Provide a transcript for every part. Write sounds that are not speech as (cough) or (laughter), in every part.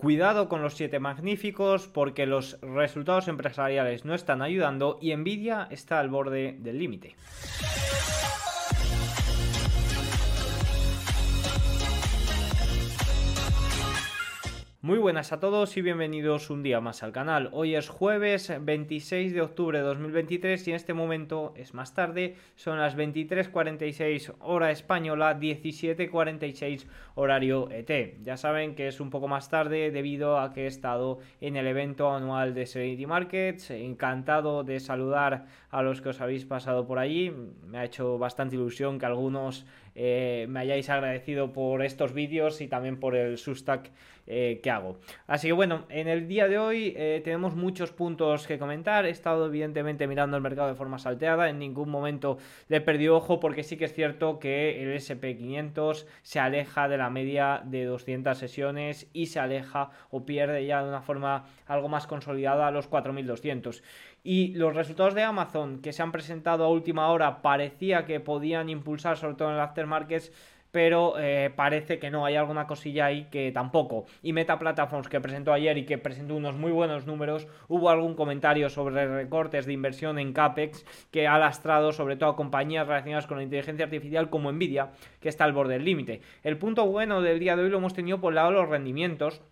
Cuidado con los siete magníficos porque los resultados empresariales no están ayudando y Nvidia está al borde del límite. Muy buenas a todos y bienvenidos un día más al canal. Hoy es jueves 26 de octubre de 2023 y en este momento es más tarde, son las 23.46 hora española, 17.46 horario ET. Ya saben que es un poco más tarde debido a que he estado en el evento anual de Serenity Markets. Encantado de saludar a los que os habéis pasado por allí. Me ha hecho bastante ilusión que algunos eh, me hayáis agradecido por estos vídeos y también por el substack eh, que hago. Así que bueno, en el día de hoy eh, tenemos muchos puntos que comentar. He estado evidentemente mirando el mercado de forma salteada, en ningún momento le he perdido ojo porque sí que es cierto que el SP500 se aleja de la media de 200 sesiones y se aleja o pierde ya de una forma algo más consolidada los 4200. Y los resultados de Amazon que se han presentado a última hora parecía que podían impulsar, sobre todo en el aftermarkets, pero eh, parece que no, hay alguna cosilla ahí que tampoco. Y Meta Platforms que presentó ayer y que presentó unos muy buenos números, hubo algún comentario sobre recortes de inversión en CAPEX que ha lastrado sobre todo a compañías relacionadas con la inteligencia artificial como Nvidia, que está al borde del límite. El punto bueno del día de hoy lo hemos tenido por el lado de los rendimientos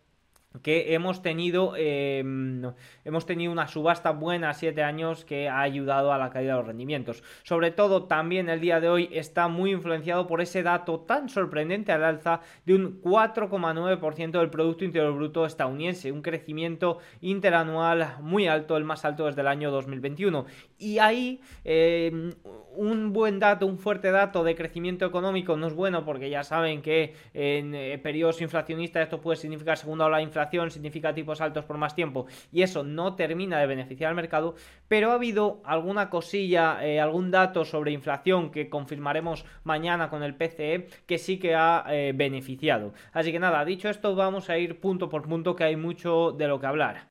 que hemos tenido em, hemos tenido una subasta buena 7 años que ha ayudado a la caída de los rendimientos. Sobre todo también el día de hoy está muy influenciado por ese dato tan sorprendente al alza de un 4,9% del Producto Interior Bruto estadounidense, un crecimiento interanual muy alto, el más alto desde el año 2021. Y ahí em, un buen dato, un fuerte dato de crecimiento económico no es bueno porque ya saben que en eh, periodos inflacionistas esto puede significar segunda ola de inflación, significa tipos altos por más tiempo y eso no termina de beneficiar al mercado, pero ha habido alguna cosilla, eh, algún dato sobre inflación que confirmaremos mañana con el PCE que sí que ha eh, beneficiado. Así que nada, dicho esto vamos a ir punto por punto que hay mucho de lo que hablar.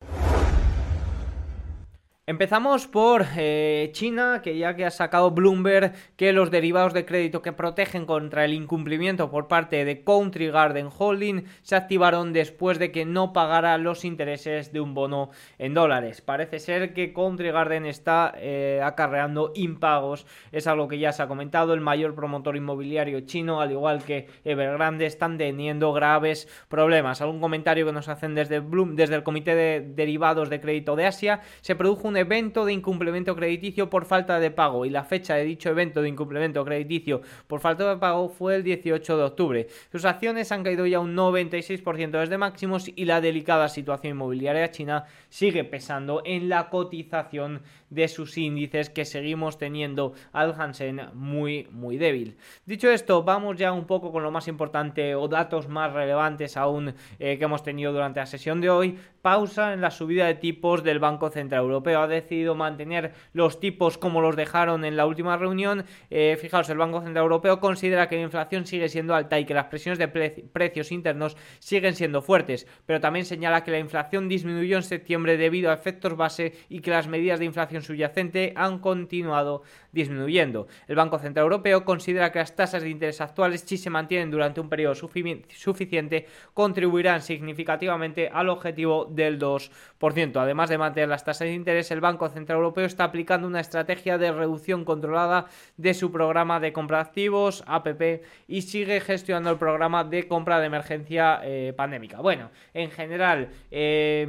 Empezamos por eh, China, que ya que ha sacado Bloomberg que los derivados de crédito que protegen contra el incumplimiento por parte de Country Garden Holding se activaron después de que no pagara los intereses de un bono en dólares. Parece ser que Country Garden está eh, acarreando impagos, es algo que ya se ha comentado. El mayor promotor inmobiliario chino, al igual que Evergrande, están teniendo graves problemas. Algún comentario que nos hacen desde, Bloom, desde el Comité de Derivados de Crédito de Asia, se produjo un evento de incumplimiento crediticio por falta de pago y la fecha de dicho evento de incumplimiento crediticio por falta de pago fue el 18 de octubre. Sus acciones han caído ya un 96% desde máximos y la delicada situación inmobiliaria china sigue pesando en la cotización de sus índices que seguimos teniendo al Hansen muy muy débil. Dicho esto, vamos ya un poco con lo más importante o datos más relevantes aún eh, que hemos tenido durante la sesión de hoy. Pausa en la subida de tipos del Banco Central Europeo decidido mantener los tipos como los dejaron en la última reunión. Eh, fijaos, el Banco Central Europeo considera que la inflación sigue siendo alta y que las presiones de precios internos siguen siendo fuertes, pero también señala que la inflación disminuyó en septiembre debido a efectos base y que las medidas de inflación subyacente han continuado disminuyendo. El Banco Central Europeo considera que las tasas de interés actuales, si se mantienen durante un periodo suficiente, contribuirán significativamente al objetivo del 2%. Además de mantener las tasas de interés, el Banco Central Europeo está aplicando una estrategia de reducción controlada de su programa de compra de activos, APP, y sigue gestionando el programa de compra de emergencia eh, pandémica. Bueno, en general, eh,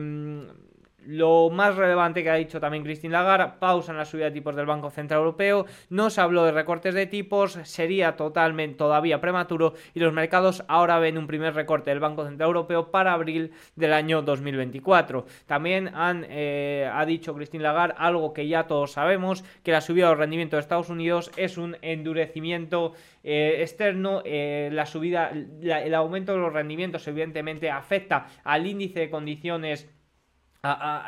lo más relevante que ha dicho también Christine Lagarde, pausa en la subida de tipos del Banco Central Europeo, no se habló de recortes de tipos, sería totalmente todavía prematuro y los mercados ahora ven un primer recorte del Banco Central Europeo para abril del año 2024. También han, eh, ha dicho Christine Lagarde algo que ya todos sabemos, que la subida de los rendimientos de Estados Unidos es un endurecimiento eh, externo, eh, la subida, el aumento de los rendimientos evidentemente afecta al índice de condiciones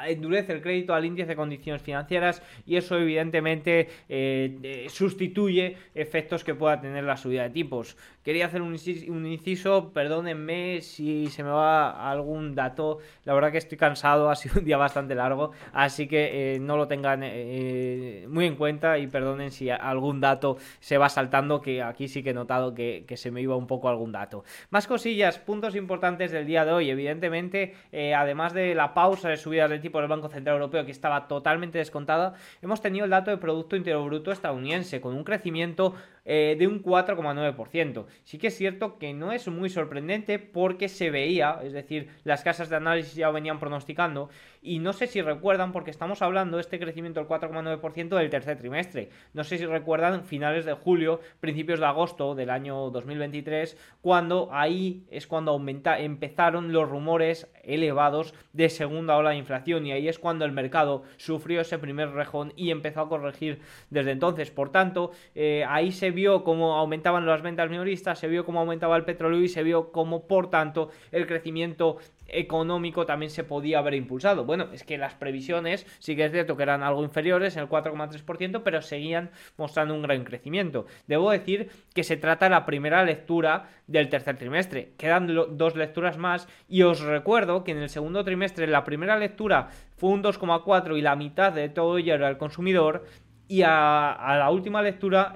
endurece el crédito al índice de condiciones financieras y eso evidentemente eh, eh, sustituye efectos que pueda tener la subida de tipos. Quería hacer un, inciso, perdónenme si se me va algún dato, la verdad que estoy cansado, ha sido un día bastante largo, así que eh, no lo tengan muy en cuenta y perdonen si algún dato se va saltando, que aquí sí que he notado que, que se me iba un poco algún dato. Más cosillas, puntos importantes del día de hoy, evidentemente, además de la pausa de subidas de tipo del Banco Central Europeo que estaba totalmente descontada, hemos tenido el dato de Producto Interior Bruto estadounidense con un crecimiento eh, de un 4,9%. Sí que es cierto que no es muy sorprendente porque se veía, es decir, las casas de análisis ya venían pronosticando y no sé si recuerdan porque estamos hablando de este crecimiento del 4,9% del tercer trimestre. No sé si recuerdan finales de julio, principios de agosto del año 2023, cuando ahí es cuando aumenta, empezaron los rumores elevados de segunda ola de inflación y ahí es cuando el mercado sufrió ese primer rejón y empezó a corregir desde entonces. Por tanto, eh, ahí se vio cómo aumentaban las ventas minoristas, se vio cómo aumentaba el petróleo y se vio cómo, por tanto, el crecimiento económico también se podía haber impulsado. Bueno, es que las previsiones sí que es cierto que eran algo inferiores, el 4,3%, pero seguían mostrando un gran crecimiento. Debo decir que se trata de la primera lectura del tercer trimestre. Quedan dos lecturas más y os recuerdo que en el segundo trimestre la primera lectura fue un 2,4 y la mitad de todo ello era el consumidor y a, la última lectura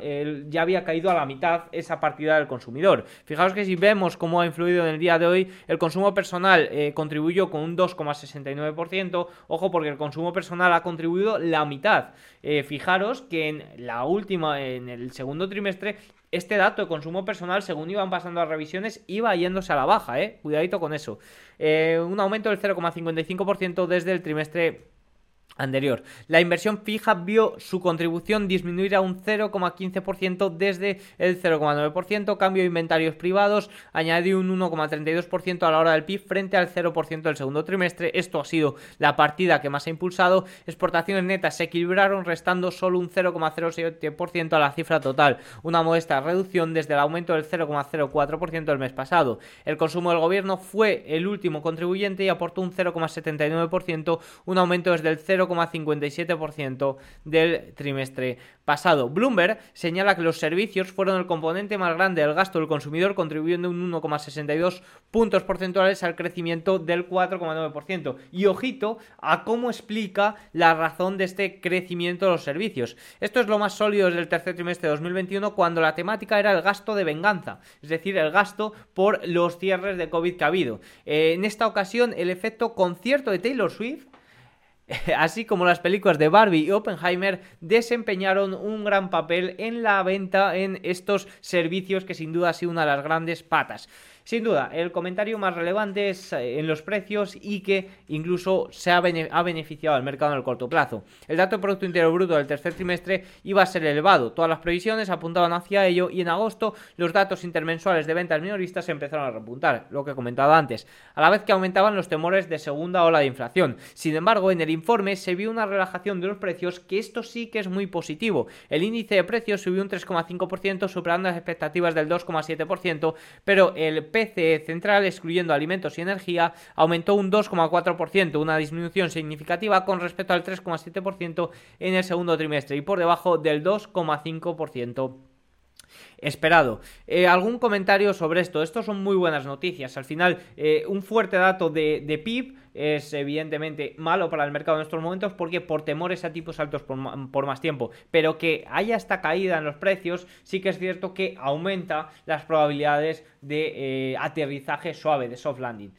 ya había caído a la mitad esa partida del consumidor. Fijaos que si vemos cómo ha influido en el día de hoy, el consumo personal eh, contribuyó con un 2,69%, ojo porque el consumo personal ha contribuido la mitad. Eh, fijaros que en la última, en el segundo trimestre, este dato de consumo personal, según iban pasando las revisiones, iba yéndose a la baja, ¿eh? Cuidadito con eso. Eh, un aumento del 0,55% desde el trimestre anterior. La inversión fija vio su contribución disminuir a un 0,15% desde el 0,9%, cambio de inventarios privados añadió un 1,32% a la hora del PIB frente al 0% del segundo trimestre. Esto ha sido la partida que más ha impulsado. Exportaciones netas se equilibraron restando solo un 0,07% a la cifra total, una modesta reducción desde el aumento del 0,04% del mes pasado. El consumo del gobierno fue el último contribuyente y aportó un 0,79%, un aumento desde el 0 0,57% del trimestre pasado. Bloomberg señala que los servicios fueron el componente más grande del gasto del consumidor, contribuyendo un 1,62 puntos porcentuales al crecimiento del 4,9%. Y ojito a cómo explica la razón de este crecimiento de los servicios. Esto es lo más sólido desde el tercer trimestre de 2021, cuando la temática era el gasto de venganza, es decir, el gasto por los cierres de COVID que ha habido. Eh, en esta ocasión, el efecto concierto de Taylor Swift (laughs) así como las películas de Barbie y Oppenheimer, desempeñaron un gran papel en la venta en estos servicios que sin duda ha sido una de las grandes patas. Sin duda, el comentario más relevante es eh, en los precios y que incluso se ha, beneficiado al mercado en el corto plazo. El dato de Producto Interior Bruto del tercer trimestre iba a ser elevado. Todas las previsiones apuntaban hacia ello y en agosto los datos intermensuales de ventas minoristas empezaron a repuntar, lo que he comentado antes, a la vez que aumentaban los temores de segunda ola de inflación. Sin embargo, en el informe se vio una relajación de los precios que esto sí que es muy positivo. El índice de precios subió un 3,5% superando las expectativas del 2,7%, pero el PCE central, excluyendo alimentos y energía, aumentó un 2,4%, una disminución significativa con respecto al 3,7% en el segundo trimestre y por debajo del 2,5% esperado. Eh, ¿Algún comentario sobre esto? Estos son muy buenas noticias. Al final, eh, un fuerte dato de, de PIB es evidentemente malo para el mercado en estos momentos porque por temores a tipos altos por, más tiempo, pero que haya esta caída en los precios sí que es cierto que aumenta las probabilidades de eh, aterrizaje suave, de soft landing.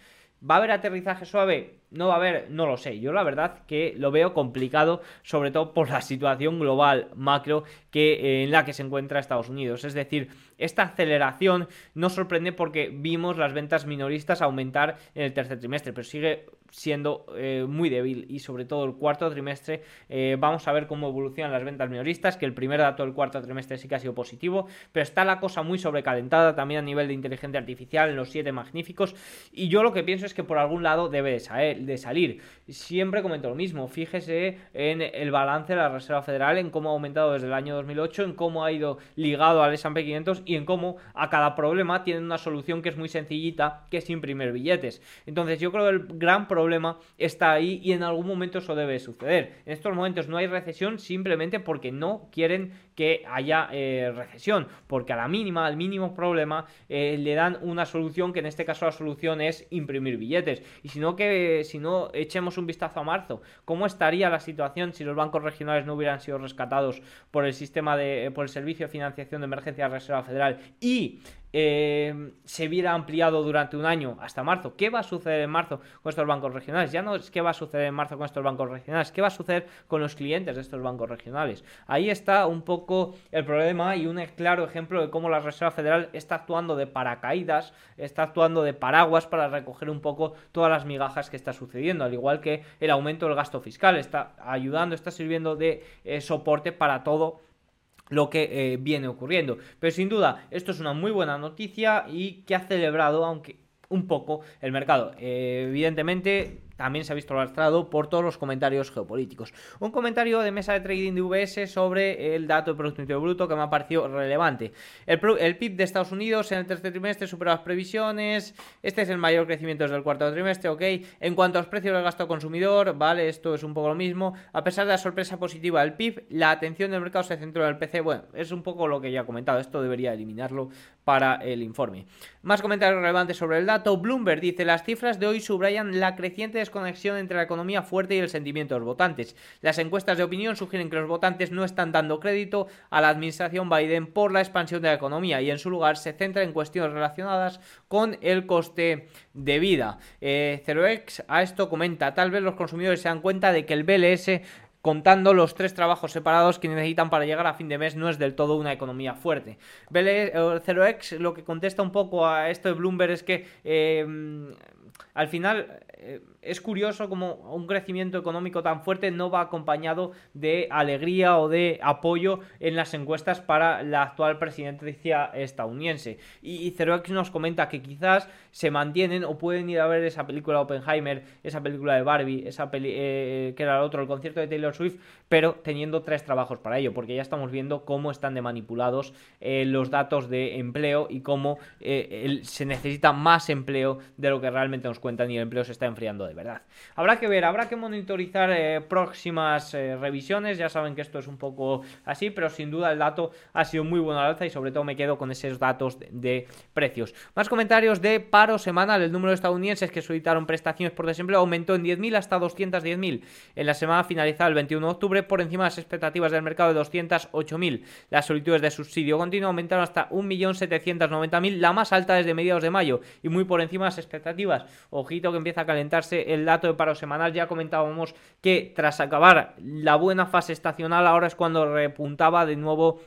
¿Va a haber aterrizaje suave? No va a haber, no lo sé. Yo la verdad que lo veo complicado, sobre todo por la situación global macro que, eh, en la que se encuentra Estados Unidos. Es decir, esta aceleración no sorprende porque vimos las ventas minoristas aumentar en el tercer trimestre, pero sigue siendo eh, muy débil y sobre todo el cuarto trimestre eh, vamos a ver cómo evolucionan las ventas minoristas, que el primer dato del cuarto trimestre sí que ha sido positivo, pero está la cosa muy sobrecalentada también a nivel de inteligencia artificial en los siete magníficos y yo lo que pienso es que por algún lado debe de salir. Siempre comento lo mismo, fíjese en el balance de la Reserva Federal, en cómo ha aumentado desde el año 2008, en cómo ha ido ligado al S&P 500 y en cómo a cada problema tiene una solución que es muy sencillita, que es imprimir billetes. Entonces yo creo que el gran problema está ahí y en algún momento eso debe suceder. En estos momentos no hay recesión simplemente porque no quieren que haya eh, recesión, porque a la mínima, al mínimo problema, eh, le dan una solución que en este caso la solución es imprimir billetes. Y si no, que si no echemos un vistazo a marzo, ¿cómo estaría la situación si los bancos regionales no hubieran sido rescatados por el sistema de, por el servicio de financiación de emergencia de Reserva Federal y eh, se viera ampliado durante un año hasta marzo. ¿Qué va a suceder en marzo con estos bancos regionales? Ya no es qué va a suceder en marzo con estos bancos regionales, qué va a suceder con los clientes de estos bancos regionales. Ahí está un poco el problema y un claro ejemplo de cómo la Reserva Federal está actuando de paracaídas, está actuando de paraguas para recoger un poco todas las migajas que está sucediendo, al igual que el aumento del gasto fiscal, está ayudando, está sirviendo de eh, soporte para todo lo que eh, viene ocurriendo. Pero sin duda, esto es una muy buena noticia y que ha celebrado, aunque un poco, el mercado. Eh, evidentemente, también se ha visto lastrado por todos los comentarios geopolíticos. Un comentario de mesa de trading de UBS sobre el dato de Producto Interior Bruto que me ha parecido relevante. El, PIB de Estados Unidos en el tercer trimestre supera las previsiones. Este es el mayor crecimiento desde el cuarto trimestre, ok. En cuanto a los precios del gasto consumidor, vale, esto es un poco lo mismo. A pesar de la sorpresa positiva del PIB, la atención del mercado se centró en el PC. Bueno, es un poco lo que ya he comentado. Esto debería eliminarlo para el informe. Más comentarios relevantes sobre el dato. Bloomberg dice: las cifras de hoy subrayan la creciente desconexión entre la economía fuerte y el sentimiento de los votantes. Las encuestas de opinión sugieren que los votantes no están dando crédito a la administración Biden por la expansión de la economía y en su lugar se centra en cuestiones relacionadas con el coste de vida. Eh, a esto comenta, tal vez los consumidores se dan cuenta de que el BLS contando los tres trabajos separados que necesitan para llegar a fin de mes, no es del todo una economía fuerte. Ceroex lo que contesta un poco a esto de Bloomberg es que eh, al final eh, es curioso como un crecimiento económico tan fuerte no va acompañado de alegría o de apoyo en las encuestas para la actual presidencia estadounidense. Y, Cerox nos comenta que quizás se mantienen o pueden ir a ver esa película Oppenheimer, esa película de Barbie, esa eh, que era el otro, el concierto de Taylor Swift, pero teniendo tres trabajos para ello, porque ya estamos viendo cómo están de manipulados eh, los datos de empleo y cómo se necesita más empleo de lo que realmente nos cuentan y el empleo se está enfriando de verdad. Habrá que ver, habrá que monitorizar eh, próximas eh, revisiones, ya saben que esto es un poco así, pero sin duda el dato ha sido muy bueno al alza y sobre todo me quedo con esos datos de, precios. Más comentarios de paro semanal, el número de estadounidenses que solicitaron prestaciones por desempleo aumentó en 10.000 hasta 210.000 en la semana finalizada el 21 de octubre por encima de las expectativas del mercado de 208.000. Las solicitudes de subsidio continuo aumentaron hasta 1.790.000, la más alta desde mediados de mayo y muy por encima de las expectativas. Ojito que empieza a calentarse el dato de paro semanal. Ya comentábamos que tras acabar la buena fase estacional, ahora es cuando repuntaba de nuevo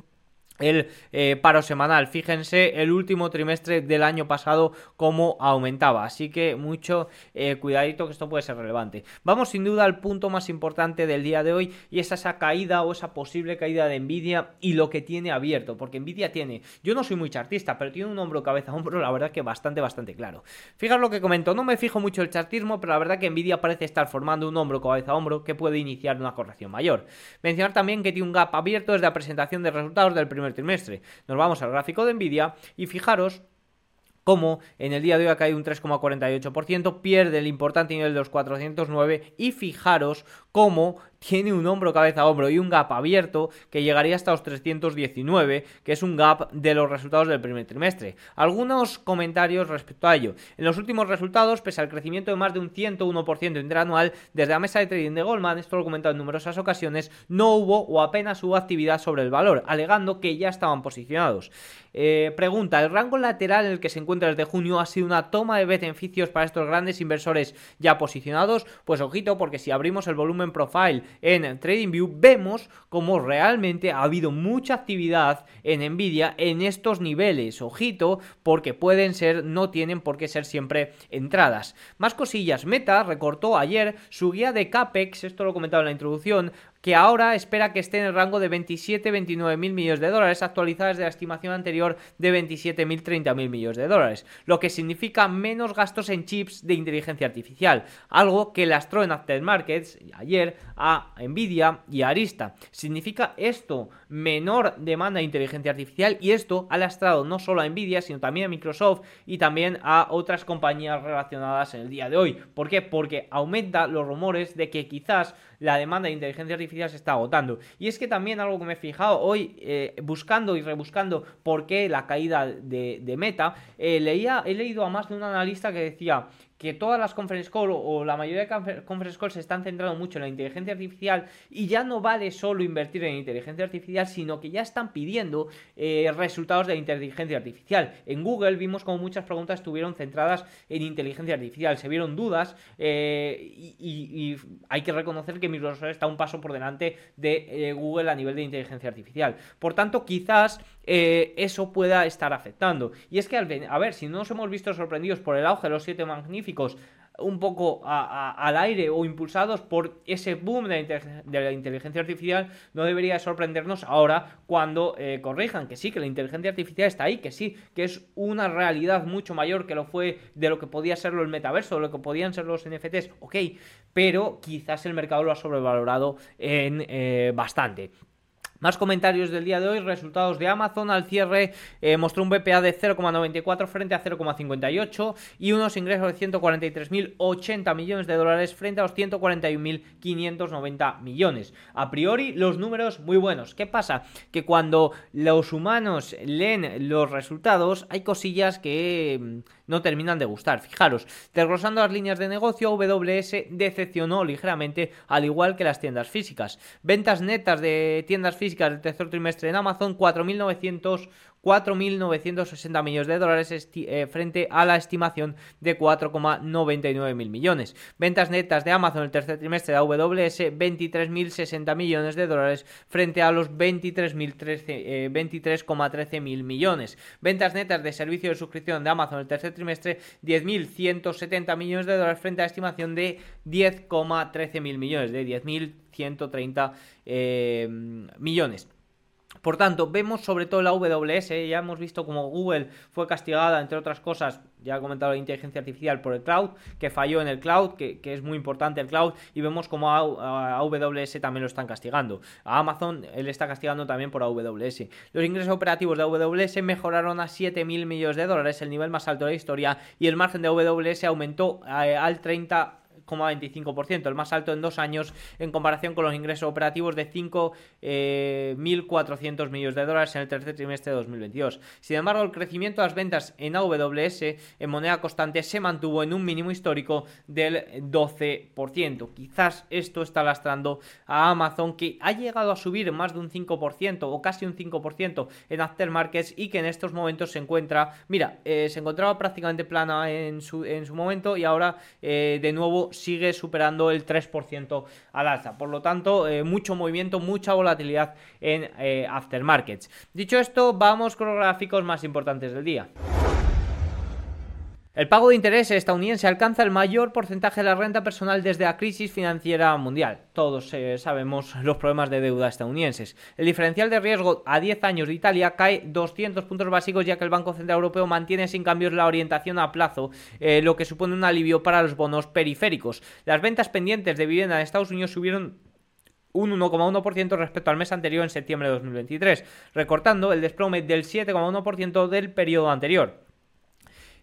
el eh, paro semanal. Fíjense el último trimestre del año pasado cómo aumentaba. Así que mucho eh, cuidadito que esto puede ser relevante. Vamos sin duda al punto más importante del día de hoy y es esa caída o esa posible caída de Nvidia y lo que tiene abierto. Porque Nvidia tiene, yo no soy muy chartista, pero tiene un hombro cabeza (laughs) hombro, la verdad que bastante, bastante claro. Fijaros lo que comento, no me fijo mucho el chartismo, pero la verdad que Nvidia parece estar formando un hombro cabeza hombro que puede iniciar una corrección mayor. Mencionar también que tiene un gap abierto desde la presentación de resultados del primer trimestre. Nos vamos al gráfico de Nvidia y fijaros como en el día de hoy ha caído un 3,48%, pierde el importante nivel de los 409 y fijaros cómo tiene un hombro cabeza a hombro y un gap abierto que llegaría hasta los 319, que es un gap de los resultados del primer trimestre. Algunos comentarios respecto a ello. En los últimos resultados, pese al crecimiento de más de un 101% interanual, desde la mesa de trading de Goldman, esto lo he comentado en numerosas ocasiones, no hubo o apenas hubo actividad sobre el valor, alegando que ya estaban posicionados. Eh, pregunta, ¿el rango lateral en el que se encuentra desde junio ha sido una toma de beneficios para estos grandes inversores ya posicionados? Pues ojito, porque si abrimos el volumen profile en TradingView, vemos como realmente ha habido mucha actividad en Nvidia en estos niveles. Ojito, porque pueden ser, no tienen por qué ser siempre entradas. Más cosillas, Meta recortó ayer su guía de CAPEX, esto lo he comentado en la introducción, que ahora espera que esté en el rango de 27-29 mil millones de dólares, actualizadas de la estimación anterior de 27 mil 30 mil millones de dólares, lo que significa menos gastos en chips de inteligencia artificial, algo que lastró en Aftermarkets ayer a Nvidia y a Arista. Significa esto menor demanda de inteligencia artificial y esto ha lastrado no solo a Nvidia, sino también a Microsoft y también a otras compañías relacionadas en el día de hoy. ¿Por qué? Porque aumenta los rumores de que quizás la demanda de inteligencia se está agotando. Y es que también algo que me he fijado hoy, eh, buscando y rebuscando por qué la caída de, Meta, eh, leía, he leído a más de un analista que decía que todas las conference call o la mayoría de conference call se están centrando mucho en la inteligencia artificial y ya no vale solo invertir en inteligencia artificial, sino que ya están pidiendo eh, resultados de inteligencia artificial. En Google vimos como muchas preguntas estuvieron centradas en inteligencia artificial, se vieron dudas y, y, hay que reconocer que Microsoft está un paso por delante de eh, Google a nivel de inteligencia artificial. Por tanto, quizás eh, eso pueda estar afectando. Y es que, a ver, si no nos hemos visto sorprendidos por el auge de los siete magníficos, un poco al aire o impulsados por ese boom de, la inteligencia artificial, no debería sorprendernos ahora cuando eh, corrijan que sí, que la inteligencia artificial está ahí, que sí, que es una realidad mucho mayor que lo fue de lo que podía serlo el metaverso, de lo que podían ser los NFTs, ok, pero quizás el mercado lo ha sobrevalorado en eh, bastante. Más comentarios del día de hoy, resultados de Amazon al cierre eh, mostró un BPA de 0,94 frente a 0,58 y unos ingresos de 143.080 millones de dólares frente a los 141.590 millones. A priori los números muy buenos. ¿Qué pasa? Que cuando los humanos leen los resultados hay cosillas que mm, no terminan de gustar. Fijaros, desglosando las líneas de negocio, AWS decepcionó ligeramente al igual que las tiendas físicas. Ventas netas de tiendas físicas del tercer trimestre en Amazon, 4.900 4.960 millones de dólares eh, frente a la estimación de 4,99 mil millones. Ventas netas de Amazon el tercer trimestre de AWS 23.060 millones de dólares frente a los 23,13 eh, mil millones. Ventas netas de servicio de suscripción de Amazon el tercer trimestre 10.170 millones de dólares frente a la estimación de 10,13 mil millones, de 10.130 eh, millones. Por tanto, vemos sobre todo la AWS, ya hemos visto como Google fue castigada, entre otras cosas, ya he comentado la inteligencia artificial por el cloud, que falló en el cloud, que, es muy importante el cloud, y vemos como a, AWS también lo están castigando. A Amazon él está castigando también por AWS. Los ingresos operativos de AWS mejoraron a 7.000 millones de dólares, el nivel más alto de la historia, y el margen de AWS aumentó eh, al 30 25%, el más alto en dos años en comparación con los ingresos operativos de 5.400 eh, millones de dólares en el tercer trimestre de 2022. Sin embargo, el crecimiento de las ventas en AWS en moneda constante se mantuvo en un mínimo histórico del 12%. Quizás esto está lastrando a Amazon que ha llegado a subir más de un 5% o casi un 5% en aftermarkets y que en estos momentos se encuentra, mira, eh, se encontraba prácticamente plana en su, en su momento y ahora eh, de nuevo sigue superando el 3% al alza. Por lo tanto, eh, mucho movimiento, mucha volatilidad en eh, aftermarkets. Dicho esto, vamos con los gráficos más importantes del día. El pago de interés estadounidense alcanza el mayor porcentaje de la renta personal desde la crisis financiera mundial. Todos eh, sabemos los problemas de deuda estadounidenses. El diferencial de riesgo a 10 años de Italia cae 200 puntos básicos ya que el Banco Central Europeo mantiene sin cambios la orientación a plazo, eh, lo que supone un alivio para los bonos periféricos. Las ventas pendientes de vivienda en Estados Unidos subieron un 1,1% respecto al mes anterior en septiembre de 2023, recortando el desplome del 7,1% del periodo anterior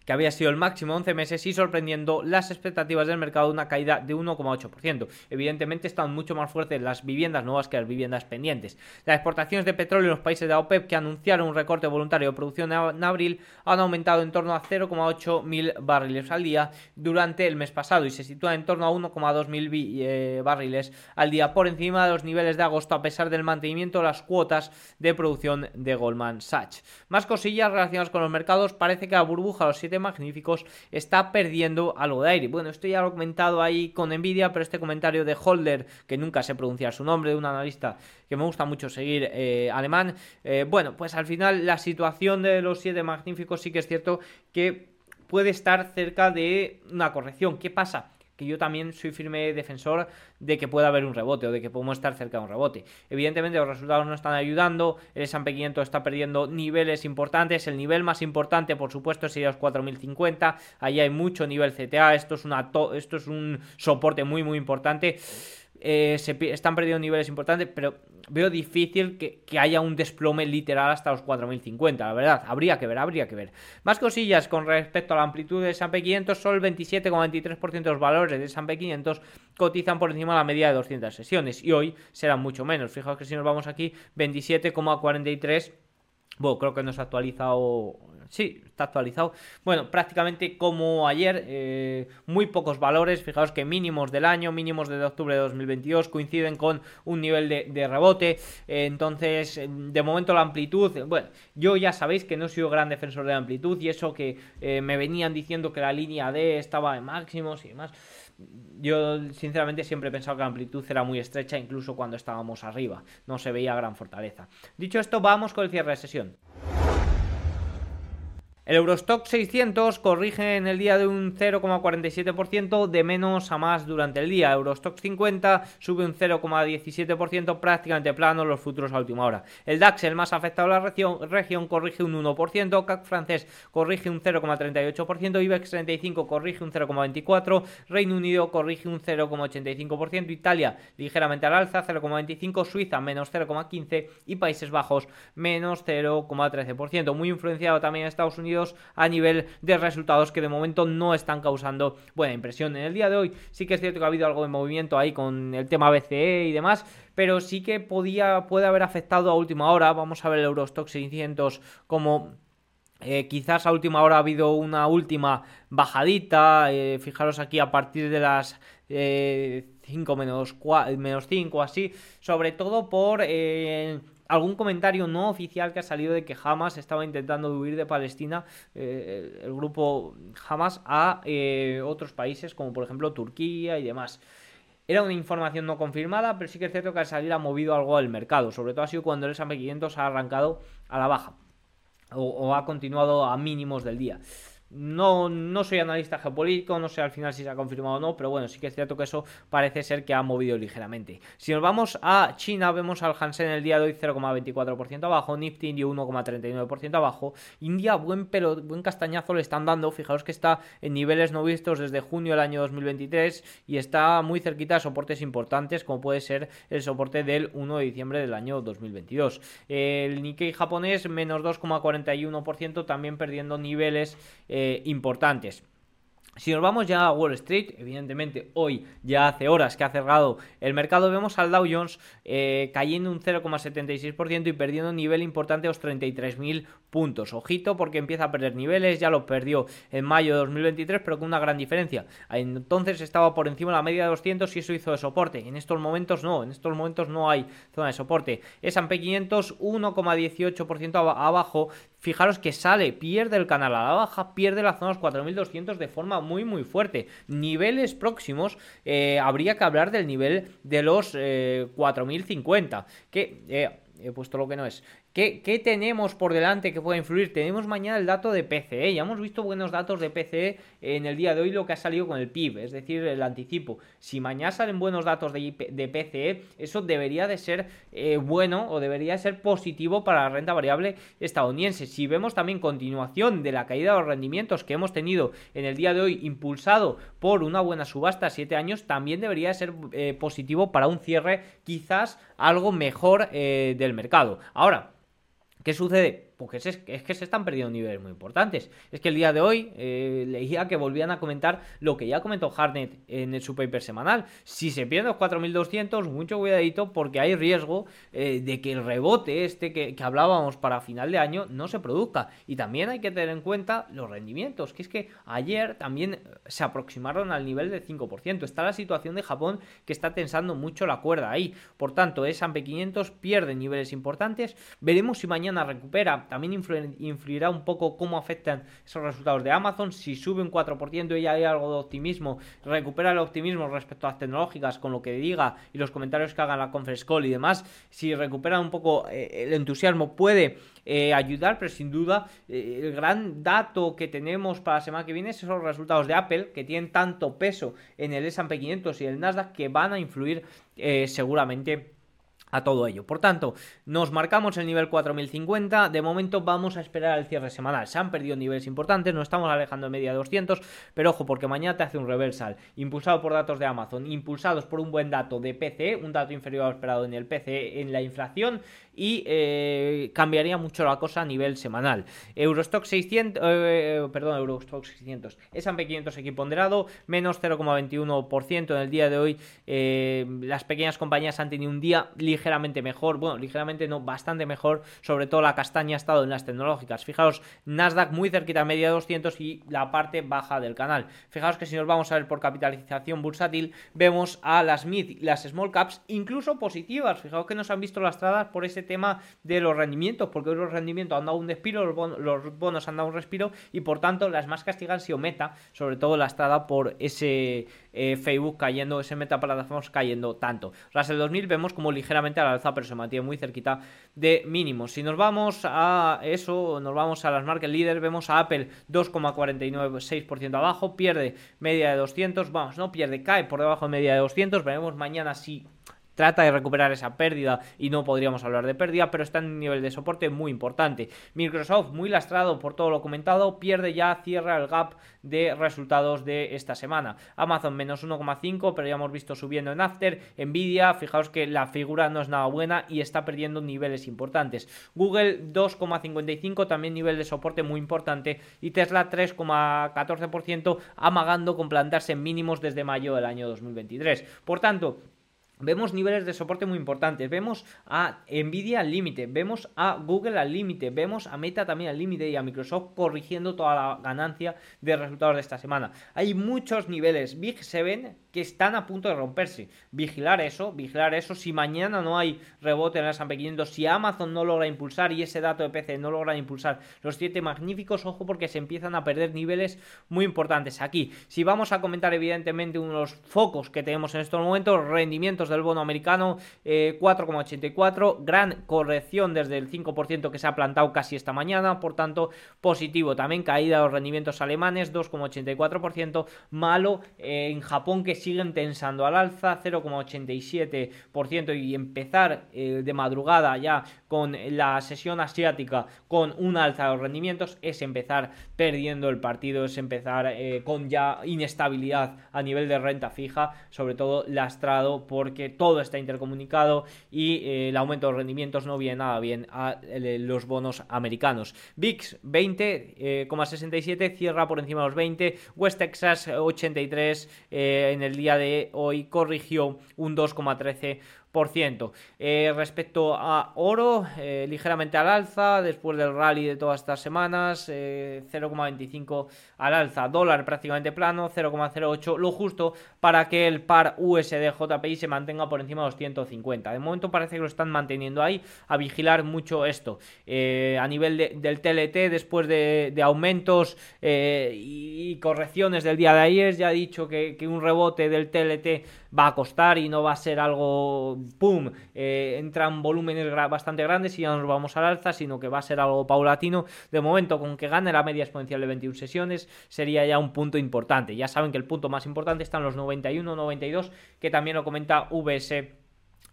que había sido el máximo 11 meses y sorprendiendo las expectativas del mercado de una caída de 1,8%. Evidentemente están mucho más fuertes las viviendas nuevas que las viviendas pendientes. Las exportaciones de petróleo en los países de la OPEP que anunciaron un recorte voluntario de producción en abril han aumentado en torno a 0,8 mil barriles al día durante el mes pasado y se sitúan en torno a 1,2 mil eh, barriles al día por encima de los niveles de agosto a pesar del mantenimiento de las cuotas de producción de Goldman Sachs. Más cosillas relacionadas con los mercados, parece que la burbuja los 7 magníficos está perdiendo algo de aire. Bueno, esto ya lo he comentado ahí con Nvidia, pero este comentario de Holder, que nunca sé pronunciar su nombre, de un analista que me gusta mucho seguir eh, alemán, eh, bueno, pues al final la situación de los siete magníficos sí que es cierto que puede estar cerca de una corrección. ¿Qué pasa? Que yo también soy firme defensor de que pueda haber un rebote o de que podemos estar cerca de un rebote. Evidentemente los resultados no están ayudando, el S&P 500 está perdiendo niveles importantes, el nivel más importante por supuesto sería los 4050, ahí hay mucho nivel CTA, esto es, una esto es un soporte muy muy importante. Eh, se están perdiendo niveles importantes, pero veo difícil que, haya un desplome literal hasta los 4050, la verdad. Habría que ver, habría que ver. Más cosillas con respecto a la amplitud de S&P 500, solo el 27,23% de los valores de S&P 500 cotizan por encima de la media de 200 sesiones y hoy serán mucho menos. Fijaos que si nos vamos aquí, 27,43 bueno, creo que no se ha actualizado Sí, está actualizado. Bueno, prácticamente como ayer, eh, muy pocos valores. Fijaos que mínimos del año, mínimos de octubre de 2022 coinciden con un nivel de, rebote. entonces, de momento la amplitud, bueno, yo ya sabéis que no he sido gran defensor de amplitud y eso que eh, me venían diciendo que la línea D estaba en máximos y demás. Yo sinceramente siempre he pensado que la amplitud era muy estrecha incluso cuando estábamos arriba, no se veía gran fortaleza. Dicho esto, vamos con el cierre de sesión. El Eurostock 600 corrige en el día de un 0,47% de menos a más durante el día. Eurostock 50 sube un 0,17% prácticamente plano los futuros a última hora. El DAX, el más afectado a la región, región corrige un 1%, CAC francés corrige un 0,38%, IBEX 35 corrige un 0,24%, Reino Unido corrige un 0,85%, Italia ligeramente al alza 0,25%, Suiza menos 0,15% y Países Bajos menos 0,13%. Muy influenciado también Estados Unidos a nivel de resultados que de momento no están causando buena impresión. En el día de hoy sí que es cierto que ha habido algo de movimiento ahí con el tema BCE y demás, pero sí que podía, puede haber afectado a última hora. Vamos a ver el Eurostock 600 como eh, quizás a última hora ha habido una última bajadita. Eh, fijaros aquí a partir de las 5 eh, menos, menos 5 así. Sobre todo por algún comentario no oficial que ha salido de que Hamas estaba intentando huir de Palestina, eh, el grupo Hamas, a eh, otros países como por ejemplo Turquía y demás. Era una información no confirmada, pero sí que es cierto que al salir ha movido algo al mercado. Sobre todo ha sido cuando el S&P 500 ha arrancado a la baja o ha continuado a mínimos del día. No, no soy analista geopolítico, no sé al final si se ha confirmado o no, pero bueno, sí que es cierto que eso parece ser que ha movido ligeramente. Si nos vamos a China, vemos al Hansen el día de hoy 0,24% abajo, Nifty India 1,39% abajo, India buen pero buen castañazo le están dando, fijaos que está en niveles no vistos desde junio del año 2023 y está muy cerquita de soportes importantes como puede ser el soporte del 1 de diciembre del año 2022. El Nikkei japonés menos 2,41% también perdiendo niveles importantes. Si nos vamos ya a Wall Street, evidentemente hoy ya hace horas que ha cerrado el mercado, vemos al Dow Jones eh, cayendo un 0,76% y perdiendo un nivel importante a los 33.000 puntos. Ojito porque empieza a perder niveles, ya lo perdió en mayo de 2023, pero con una gran diferencia. Entonces estaba por encima de la media de 200 y eso hizo de soporte. En estos momentos no, en estos momentos no hay zona de soporte. S&P 500 1,18% abajo, fijaros que sale, pierde el canal a la baja, pierde la zona de los 4200 de forma muy muy fuerte. Niveles próximos, eh, habría que hablar del nivel de los 4050, eh, que eh, he puesto lo que no es. ¿Qué, tenemos por delante que pueda influir? Tenemos mañana el dato de PCE. Ya hemos visto buenos datos de PCE en el día de hoy, lo que ha salido con el PIB, es decir, el anticipo. Si mañana salen buenos datos de, PCE, eso debería de ser eh, bueno o debería ser positivo para la renta variable estadounidense. Si vemos también continuación de la caída de los rendimientos que hemos tenido en el día de hoy, impulsado por una buena subasta a 7 años, también debería ser eh, positivo para un cierre quizás algo mejor eh, del mercado. Ahora, ¿Qué sucede? Porque es, es, que se están perdiendo niveles muy importantes. Es que el día de hoy eh, leía que volvían a comentar lo que ya comentó Harnett en su paper semanal. Si se pierden los 4200, mucho cuidadito porque hay riesgo eh, de que el rebote este que, que, hablábamos para final de año no se produzca. Y también hay que tener en cuenta los rendimientos, que es que ayer también se aproximaron al nivel del 5%. Está la situación de Japón que está tensando mucho la cuerda ahí. Por tanto, S&P 500 pierde niveles importantes. Veremos si mañana recupera También influirá un poco cómo afectan esos resultados de Amazon. Si sube un 4% y hay algo de optimismo, recupera el optimismo respecto a las tecnológicas con lo que diga y los comentarios que hagan la conference call y demás. Si recupera un poco eh, el entusiasmo, puede eh, ayudar, pero sin duda eh, el gran dato que tenemos para la semana que viene son los resultados de Apple, que tienen tanto peso en el S&P 500 y el Nasdaq que van a influir seguramente a todo ello. Por tanto, nos marcamos el nivel 4050, de momento vamos a esperar el cierre semanal. Se han perdido niveles importantes, no estamos alejando en media de 200, pero ojo porque mañana te hace un reversal, impulsado por datos de Amazon, impulsados por un buen dato de PCE, un dato inferior al esperado en el PCE en la inflación y eh, cambiaría mucho la cosa a nivel semanal. Eurostock 600, eh, perdón, Eurostock 600, S&P 500 equiponderado, menos 0,21% en el día de hoy. Eh, las pequeñas compañías han tenido un día ligeramente mejor, bueno, ligeramente no, bastante mejor, sobre todo la castaña ha estado en las tecnológicas. Fijaos, Nasdaq muy cerquita, media de 200 y la parte baja del canal. Fijaos que si nos vamos a ver por capitalización bursátil, vemos a las mid las small caps incluso positivas. Fijaos que nos han visto lastradas por ese tema de los rendimientos, porque los rendimientos han dado un respiro, los, bonos, han dado un respiro y por tanto las más castigadas han sido meta, sobre todo lastrada por ese eh, Facebook cayendo, ese meta plataformas cayendo tanto. Russell 2000 vemos como ligeramente a la alza, pero se mantiene muy cerquita de mínimos. Si nos vamos a eso, nos vamos a las market leaders, vemos a Apple 2,496% abajo, pierde media de 200, vamos, no pierde, cae por debajo de media de 200, veremos mañana si trata de recuperar esa pérdida y no podríamos hablar de pérdida, pero está en un nivel de soporte muy importante. Microsoft, muy lastrado por todo lo comentado, pierde ya, cierra el gap de resultados de esta semana. Amazon menos 1,5, pero ya hemos visto subiendo en After. Nvidia, fijaos que la figura no es nada buena y está perdiendo niveles importantes. Google 2,55, también nivel de soporte muy importante. Y Tesla 3,14%, amagando con plantarse en mínimos desde mayo del año 2023. Por tanto, Vemos niveles de soporte muy importantes, vemos a Nvidia al límite, vemos a Google al límite, vemos a Meta también al límite y a Microsoft corrigiendo toda la ganancia de resultados de esta semana. Hay muchos niveles Big 7 que están a punto de romperse. Vigilar eso, vigilar eso. Si mañana no hay rebote en el S&P 500, si Amazon no logra impulsar y ese dato de PC no logra impulsar los 7 magníficos, ojo porque se empiezan a perder niveles muy importantes aquí. Si vamos a comentar evidentemente uno de los focos que tenemos en estos momentos, rendimientos del bono americano 4,84, eh, gran corrección desde el 5% que se ha plantado casi esta mañana, por tanto positivo. También caída de los rendimientos alemanes 2,84%, malo eh, en Japón que siguen tensando al alza 0,87% y empezar eh, de madrugada ya con la sesión asiática con un alza de los rendimientos es empezar perdiendo el partido, es empezar con ya inestabilidad a nivel de renta fija, sobre todo lastrado porque todo está intercomunicado y eh, el aumento de los rendimientos no viene nada bien a eh, los bonos americanos. VIX 20,67 eh, cierra por encima de los 20, West Texas 83 en el día de hoy corrigió un 2,13 eh, respecto a oro, eh, ligeramente al alza, después del rally de todas estas semanas, 0,25 eh, al alza, dólar prácticamente plano, 0,08, lo justo para que el par USD JPI se mantenga por encima de los 150. De momento parece que lo están manteniendo ahí, a vigilar mucho esto. a nivel del TLT, después de, aumentos y correcciones del día de ayer, ya he dicho que un rebote del TLT va a costar y no va a ser algo ¡pum! Eh, entran volúmenes bastante grandes y ya nos vamos al alza, sino que va a ser algo paulatino. De momento, con que gane la media exponencial de 21 sesiones, sería ya un punto importante. Ya saben que el punto más importante está en los 91-92, que también lo comenta VS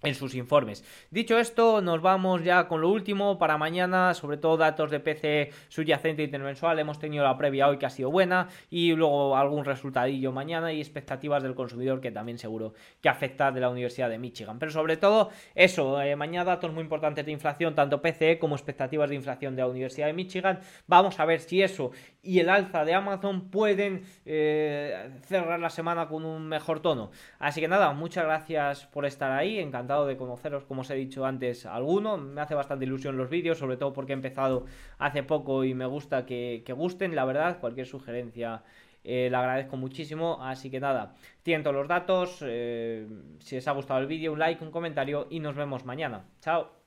en sus informes. Dicho esto, nos vamos ya con lo último para mañana, sobre todo datos de PC subyacente intermensual. Hemos tenido la previa hoy que ha sido buena y luego algún resultadillo mañana y expectativas del consumidor que también seguro que afecta de la Universidad de Michigan. Pero sobre todo eso, eh, mañana datos muy importantes de inflación, tanto PCE como expectativas de inflación de la Universidad de Michigan. Vamos a ver si eso y el alza de Amazon pueden eh, cerrar la semana con un mejor tono. Así que nada, muchas gracias por estar ahí, encantado de conoceros, como os he dicho antes, alguno. Me hace bastante ilusión los vídeos, sobre todo porque he empezado hace poco y me gusta que, gusten, la verdad, cualquier sugerencia. Eh, le agradezco muchísimo, así que nada, tiento los datos, eh, si os ha gustado el vídeo, un like, un comentario y nos vemos mañana. Chao.